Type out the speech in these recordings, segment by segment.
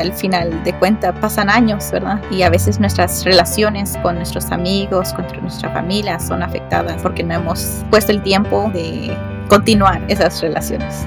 Al final de cuentas pasan años, ¿verdad? Y a veces nuestras relaciones con nuestros amigos, con nuestra familia son afectadas porque no hemos puesto el tiempo de continuar esas relaciones.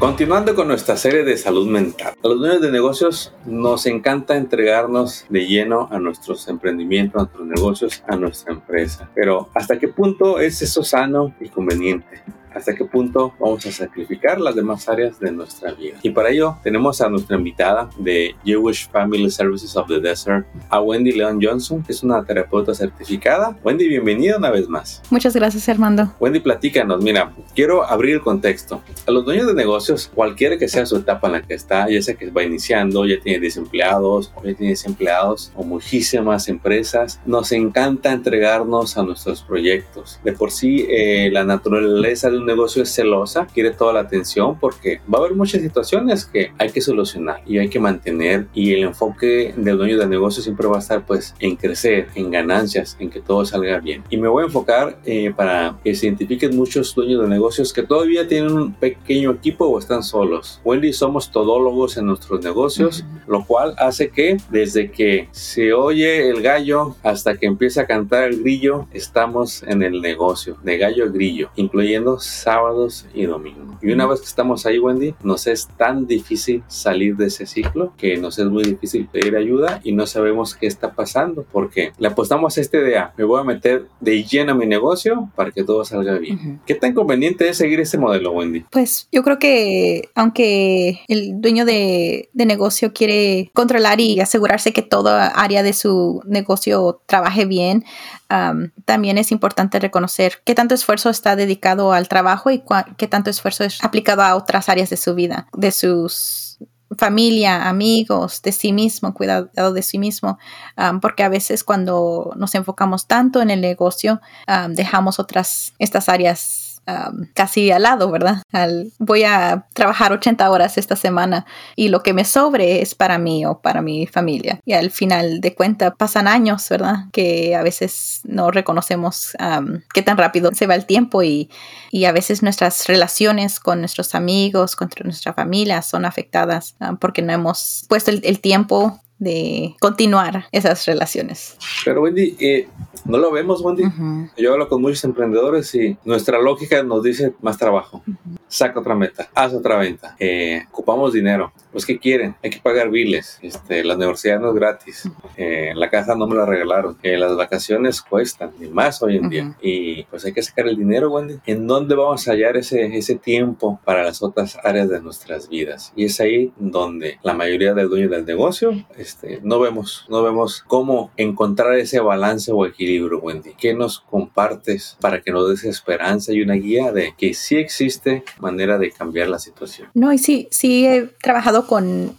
Continuando con nuestra serie de salud mental, a los dueños de negocios nos encanta entregarnos de lleno a nuestros emprendimientos, a nuestros negocios, a nuestra empresa. Pero ¿hasta qué punto es eso sano y conveniente? Hasta qué punto vamos a sacrificar las demás áreas de nuestra vida. Y para ello tenemos a nuestra invitada de Jewish Family Services of the Desert, a Wendy Leon Johnson, que es una terapeuta certificada. Wendy, bienvenida una vez más. Muchas gracias, Armando. Wendy, platícanos. Mira, quiero abrir el contexto. A los dueños de negocios, cualquiera que sea su etapa en la que está, ya sea que va iniciando, ya tiene desempleados, o ya tiene desempleados, o muchísimas empresas, nos encanta entregarnos a nuestros proyectos. De por sí, eh, la naturaleza de un negocio es celosa, quiere toda la atención porque va a haber muchas situaciones que hay que solucionar y hay que mantener y el enfoque del dueño del negocio siempre va a estar pues en crecer, en ganancias, en que todo salga bien. Y me voy a enfocar eh, para que se identifiquen muchos dueños de negocios que todavía tienen un pequeño equipo o están solos. Wendy somos todólogos en nuestros negocios, lo cual hace que desde que se oye el gallo hasta que empieza a cantar el grillo, estamos en el negocio, de gallo a grillo, incluyendo sábados y domingos. Y una vez que estamos ahí, Wendy, nos es tan difícil salir de ese ciclo que nos es muy difícil pedir ayuda y no sabemos qué está pasando porque le apostamos a esta idea, me voy a meter de lleno a mi negocio para que todo salga bien. ¿Qué tan conveniente es seguir este modelo, Wendy? Pues yo creo que aunque el dueño de, de negocio quiere controlar y asegurarse que toda área de su negocio trabaje bien, también es importante reconocer qué tanto esfuerzo está dedicado al trabajo y qué tanto esfuerzo aplicado a otras áreas de su vida, de sus familia, amigos, de sí mismo, cuidado de sí mismo, porque a veces cuando nos enfocamos tanto en el negocio, dejamos otras, estas áreas casi al lado, ¿verdad? voy a trabajar 80 horas esta semana y lo que me sobre es para mí o para mi familia. Y al final de cuentas pasan años, ¿verdad? Que a veces no reconocemos qué tan rápido se va el tiempo y, a veces nuestras relaciones con nuestros amigos, con nuestra familia son afectadas porque no hemos puesto el tiempo de continuar esas relaciones. Pero Wendy, eh, no lo vemos, Wendy. Yo hablo con muchos emprendedores y nuestra lógica nos dice más trabajo. Saca otra meta, haz otra venta. Eh, ocupamos dinero. Pues, ¿qué quieren? Hay que pagar biles. Este, la universidad no es gratis. Eh, la casa no me la regalaron. las vacaciones cuestan, y más hoy en día. Y pues hay que sacar el dinero, Wendy. ¿En dónde vamos a hallar ese, ese tiempo para las otras áreas de nuestras vidas? Y es ahí donde la mayoría del dueño del negocio este, no vemos, no vemos cómo encontrar ese balance o equilibrio, Wendy. ¿Qué nos compartes para que nos des esperanza y una guía de que sí existe manera de cambiar la situación? No, y sí, sí he trabajado con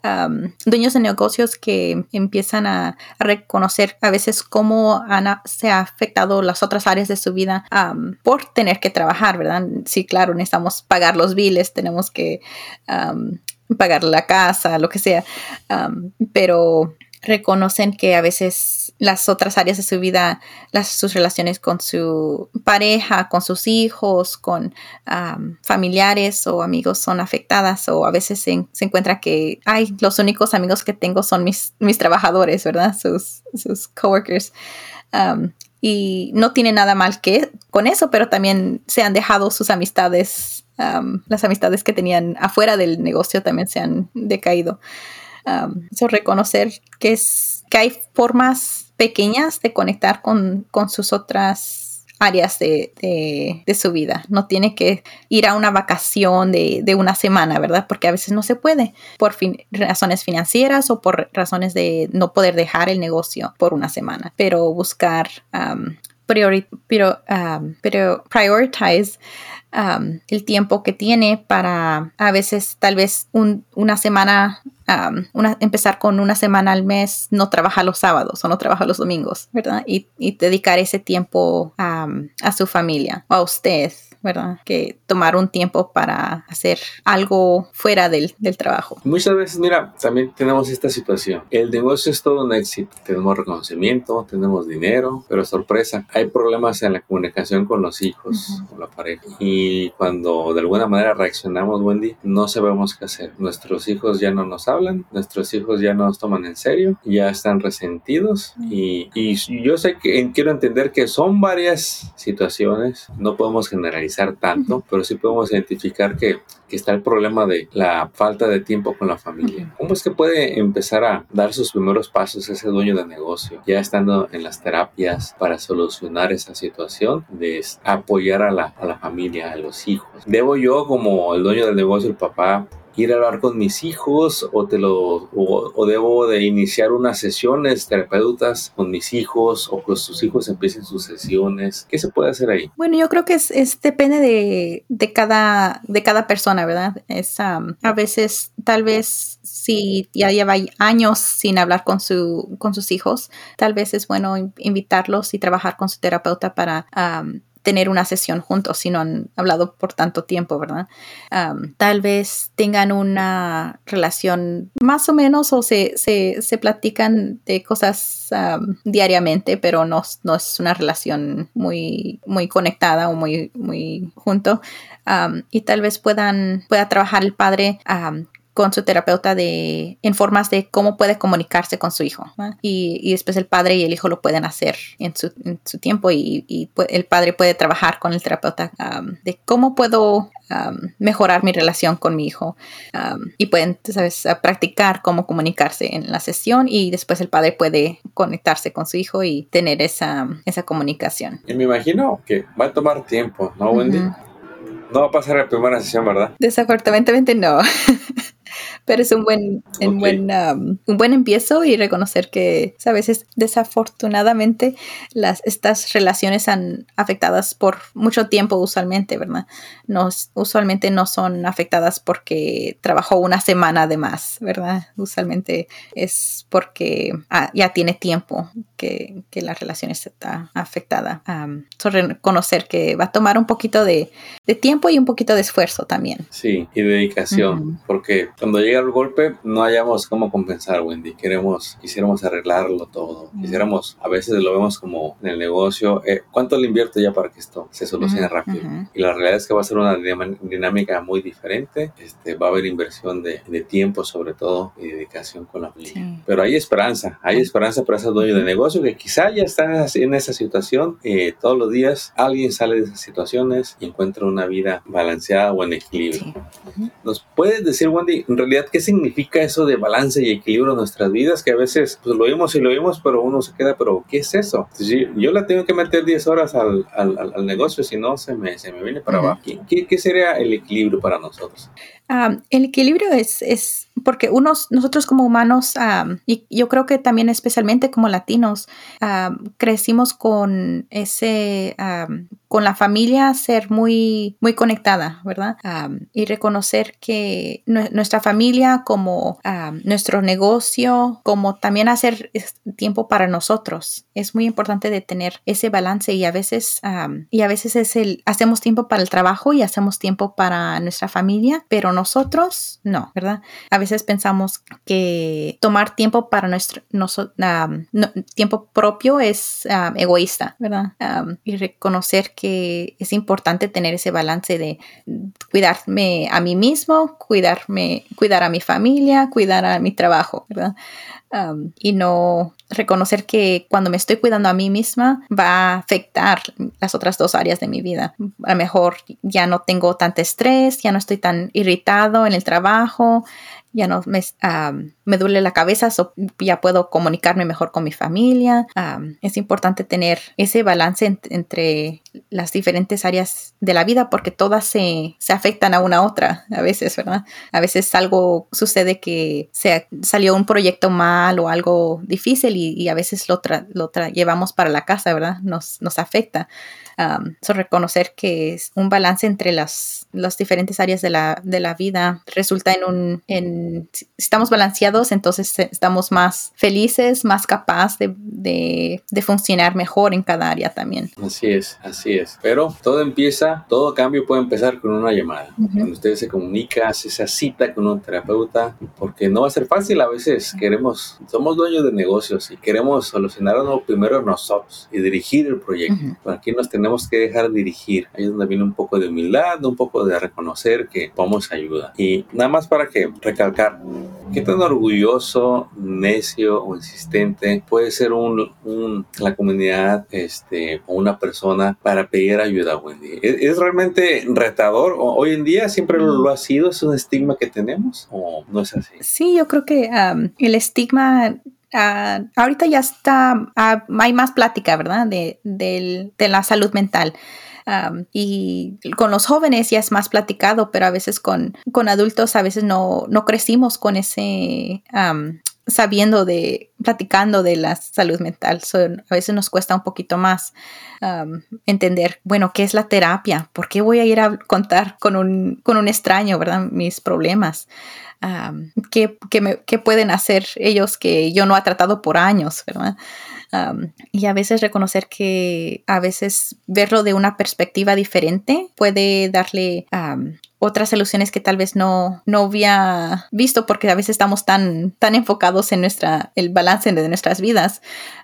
dueños de negocios que empiezan a, reconocer a veces cómo se ha afectado las otras áreas de su vida por tener que trabajar, ¿verdad? Sí, claro, necesitamos pagar los biles, tenemos que pagar la casa, lo que sea, pero reconocen que a veces las otras áreas de su vida, las, sus relaciones con su pareja, con sus hijos, con familiares o amigos son afectadas o a veces se, encuentra que, ay, los únicos amigos que tengo son mis, mis trabajadores, ¿verdad? Sus, sus coworkers. y no tiene nada mal que con eso, pero también se han dejado sus amistades las amistades que tenían afuera del negocio también se han decaído. eso reconocer que, es, que hay formas pequeñas de conectar con, sus otras áreas de, su vida. No tiene que ir a una vacación de, una semana, ¿verdad? Porque a veces no se puede por razones financieras o por razones de no poder dejar el negocio por una semana. Pero buscar pero, pero prioritize Um, el tiempo que tiene para a veces tal vez una semana, um, una, empezar con una semana al mes, no trabaja los sábados o no trabaja los domingos, ¿verdad? Y, dedicar ese tiempo um, a su familia o a usted ¿verdad? Que tomar un tiempo para hacer algo fuera del, del trabajo. Muchas veces, mira, también tenemos esta situación. El negocio es todo un éxito. Tenemos reconocimiento, tenemos dinero, pero sorpresa, hay problemas en la comunicación con los hijos, con la pareja. Y cuando de alguna manera reaccionamos, Wendy, no sabemos qué hacer. Nuestros hijos ya no nos hablan, nuestros hijos ya no nos toman en serio, ya están resentidos y, y yo sé que quiero entender que son varias situaciones, no podemos generalizar tanto, pero sí podemos identificar que, que está el problema de la falta de tiempo con la familia. ¿Cómo es que puede empezar a dar sus primeros pasos ese dueño de negocio, ya estando en las terapias para solucionar esa situación de apoyar a la, a la familia, los hijos? ¿Debo yo como el dueño del negocio, el papá, ir a hablar con mis hijos o te lo o, debo de iniciar unas sesiones terapeutas con mis hijos o que sus hijos empiecen sus sesiones. Qué se puede hacer ahí bueno yo creo que es, depende de, de, cada de cada persona verdad es a veces tal vez si ya lleva años sin hablar con su con sus hijos tal vez es bueno invitarlos y trabajar con su terapeuta para tener una sesión juntos si no han hablado por tanto tiempo, ¿verdad? tal vez tengan una relación más o menos o se, se, se platican de cosas diariamente, pero no, no, es una relación muy, muy conectada o muy, muy junto. y tal vez puedan, pueda trabajar el padre con su terapeuta de, en formas de cómo puede comunicarse con su hijo. Y, y, después el padre y el hijo lo pueden hacer en su, en su tiempo y, y, el padre puede trabajar con el terapeuta de cómo puedo mejorar mi relación con mi hijo. y pueden, sabes, practicar cómo comunicarse en la sesión y después el padre puede conectarse con su hijo y tener esa, esa comunicación. Y me imagino que va a tomar tiempo, ¿no, Wendy? No va a pasar la primera sesión, ¿verdad? Desafortunadamente no. pero es un buen, un, buen, um, un buen empiezo y reconocer que a veces desafortunadamente las, estas relaciones han afectadas por mucho tiempo usualmente, ¿verdad? No, usualmente no son afectadas porque trabajó una semana de más, ¿verdad? Usualmente es porque ah, ya tiene tiempo que, que, la relación está afectada. Um, reconocer que va a tomar un poquito de, de, tiempo y un poquito de esfuerzo también. Sí, y dedicación, porque cuando llega el golpe, no hayamos cómo compensar, Wendy. Queremos, quisiéramos arreglarlo todo. Quisiéramos, a veces lo vemos como en el negocio, eh, ¿cuánto le invierto ya para que esto se solucione rápido? Y la realidad es que va a ser una dinámica muy diferente. Este, va a haber inversión de, de tiempo, sobre todo, y dedicación con la familia. Pero hay esperanza, hay esperanza para esos dueños de negocio que quizá ya están en esa, situación. Eh, todos los días alguien sale de esas situaciones y encuentra una vida balanceada o en equilibrio. ¿Nos puedes decir, Wendy, en realidad qué significa eso de balance y equilibrio en nuestras vidas? Que a veces pues, lo oímos y lo oímos, pero uno se queda, pero ¿qué es eso? yo la tengo que meter 10 horas al, al, al negocio, si no se me, se me viene para abajo. ¿Qué, ¿Qué, sería el equilibrio para nosotros? El equilibrio es, es porque unos, nosotros como humanos, y yo creo que también especialmente como latinos, crecimos con ese, con la familia ser muy, muy conectada, ¿verdad? y reconocer que nuestra familia como nuestro negocio, como también hacer tiempo para nosotros. Es muy importante de tener ese balance y a veces, y a veces es el, hacemos tiempo para el trabajo y hacemos tiempo para nuestra familia, pero nosotros no, ¿verdad? A veces pensamos que tomar tiempo para nuestro, tiempo propio es egoísta, ¿verdad? y reconocer que es importante tener ese balance de cuidarme a mí mismo, cuidarme, cuidar a mi familia, cuidar a mi trabajo, ¿verdad? y no reconocer que cuando me estoy cuidando a mí misma va a afectar las otras dos áreas de mi vida. A lo mejor ya no tengo tanto estrés, ya no estoy tan en el trabajo, ya no me, me duele la cabeza, ya puedo comunicarme mejor con mi familia. es importante tener ese balance entre las diferentes áreas de la vida porque todas se, se, afectan a una a otra a veces, ¿verdad? A veces algo sucede que se salió un proyecto mal o algo difícil y, a veces lo, lo llevamos para la casa, ¿verdad? Nos, nos afecta Um, reconocer que es un balance entre las, las diferentes áreas de la, de la vida resulta en un, en, si estamos balanceados, entonces estamos más felices, más capaces de, de, de funcionar mejor en cada área también. Así es, así es. Pero todo empieza, todo cambio puede empezar con una llamada. Cuando usted se comunica, hace esa cita con un terapeuta, porque no va a ser fácil. A veces queremos, somos dueños de negocios y queremos solucionarlo primero nosotros y dirigir el proyecto. Aquí nos tenemos que dejar dirigir. Ahí es donde viene un poco de humildad, un poco de reconocer que vamos ayuda. Y nada más para que recalcar, ¿qué tan orgulloso, necio o insistente puede ser un, un la comunidad este, o una persona para pedir ayuda, Wendy? ¿Es, es realmente retador? ¿Hoy en día siempre lo, ha sido? ¿Es un estigma que tenemos o no es así? Sí, yo creo que el estigma Uh, ahorita ya está, uh, hay más plática, ¿verdad? De, de, de la salud mental. Um, y con los jóvenes ya es más platicado, pero a veces con, con adultos a veces no, no crecimos con ese, sabiendo de, platicando de la salud mental. a veces nos cuesta un poquito más um, entender, bueno, ¿qué es la terapia? ¿Por qué voy a ir a contar con un, con un extraño, verdad? Mis problemas. Um, ¿qué, qué, pueden hacer ellos que yo no he tratado por años, verdad? Um, y a veces reconocer que a veces verlo de una perspectiva diferente puede darle otras soluciones que tal vez no, no había visto porque a veces estamos tan, tan enfocados en nuestra, el balance de nuestras vidas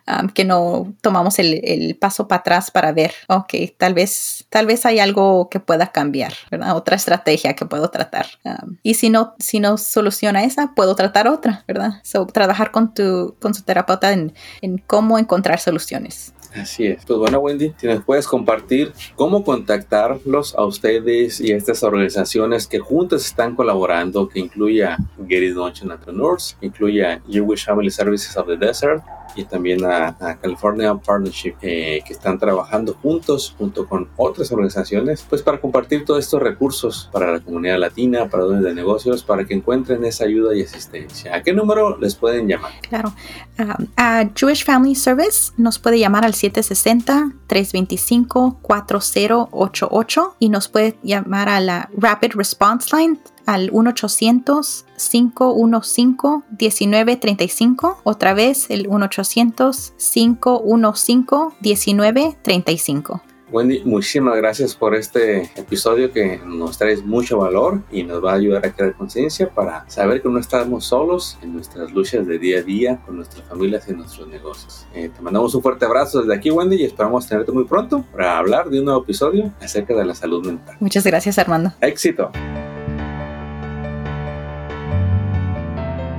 um, que no tomamos el, el, paso para atrás para ver, ok, tal vez, tal vez hay algo que pueda cambiar, ¿verdad? Otra estrategia que puedo tratar. Um, y si no, si no soluciona esa, puedo tratar otra, ¿verdad? So, trabajar con tu, con su terapeuta en, en cómo encontrar soluciones. Así es. Pues bueno, Wendy, si nos puedes compartir cómo contactarlos a ustedes y a estas organizaciones que juntas están colaborando, que incluye a Getty Lunch Entrepreneurs, incluye a Jewish Family Services of the Desert, y también a, California Partnership eh, que están trabajando juntos junto con otras organizaciones pues para compartir todos estos recursos para la comunidad latina, para dueños de negocios, para que encuentren esa ayuda y asistencia. ¿A qué número les pueden llamar? Claro, um, a Jewish Family Service nos puede llamar al 760-325-4088 y nos puede llamar a la Rapid Response Line al 1-800-515-1935. Otra vez el 1-800-515-1935. Wendy, muchísimas gracias por este episodio que nos trae mucho valor y nos va a ayudar a crear conciencia para saber que no estamos solos en nuestras luchas de día a día con nuestras familias y nuestros negocios. Eh, te mandamos un fuerte abrazo desde aquí, Wendy, y esperamos tenerte muy pronto para hablar de un nuevo episodio acerca de la salud mental. Muchas gracias, Armando. Éxito.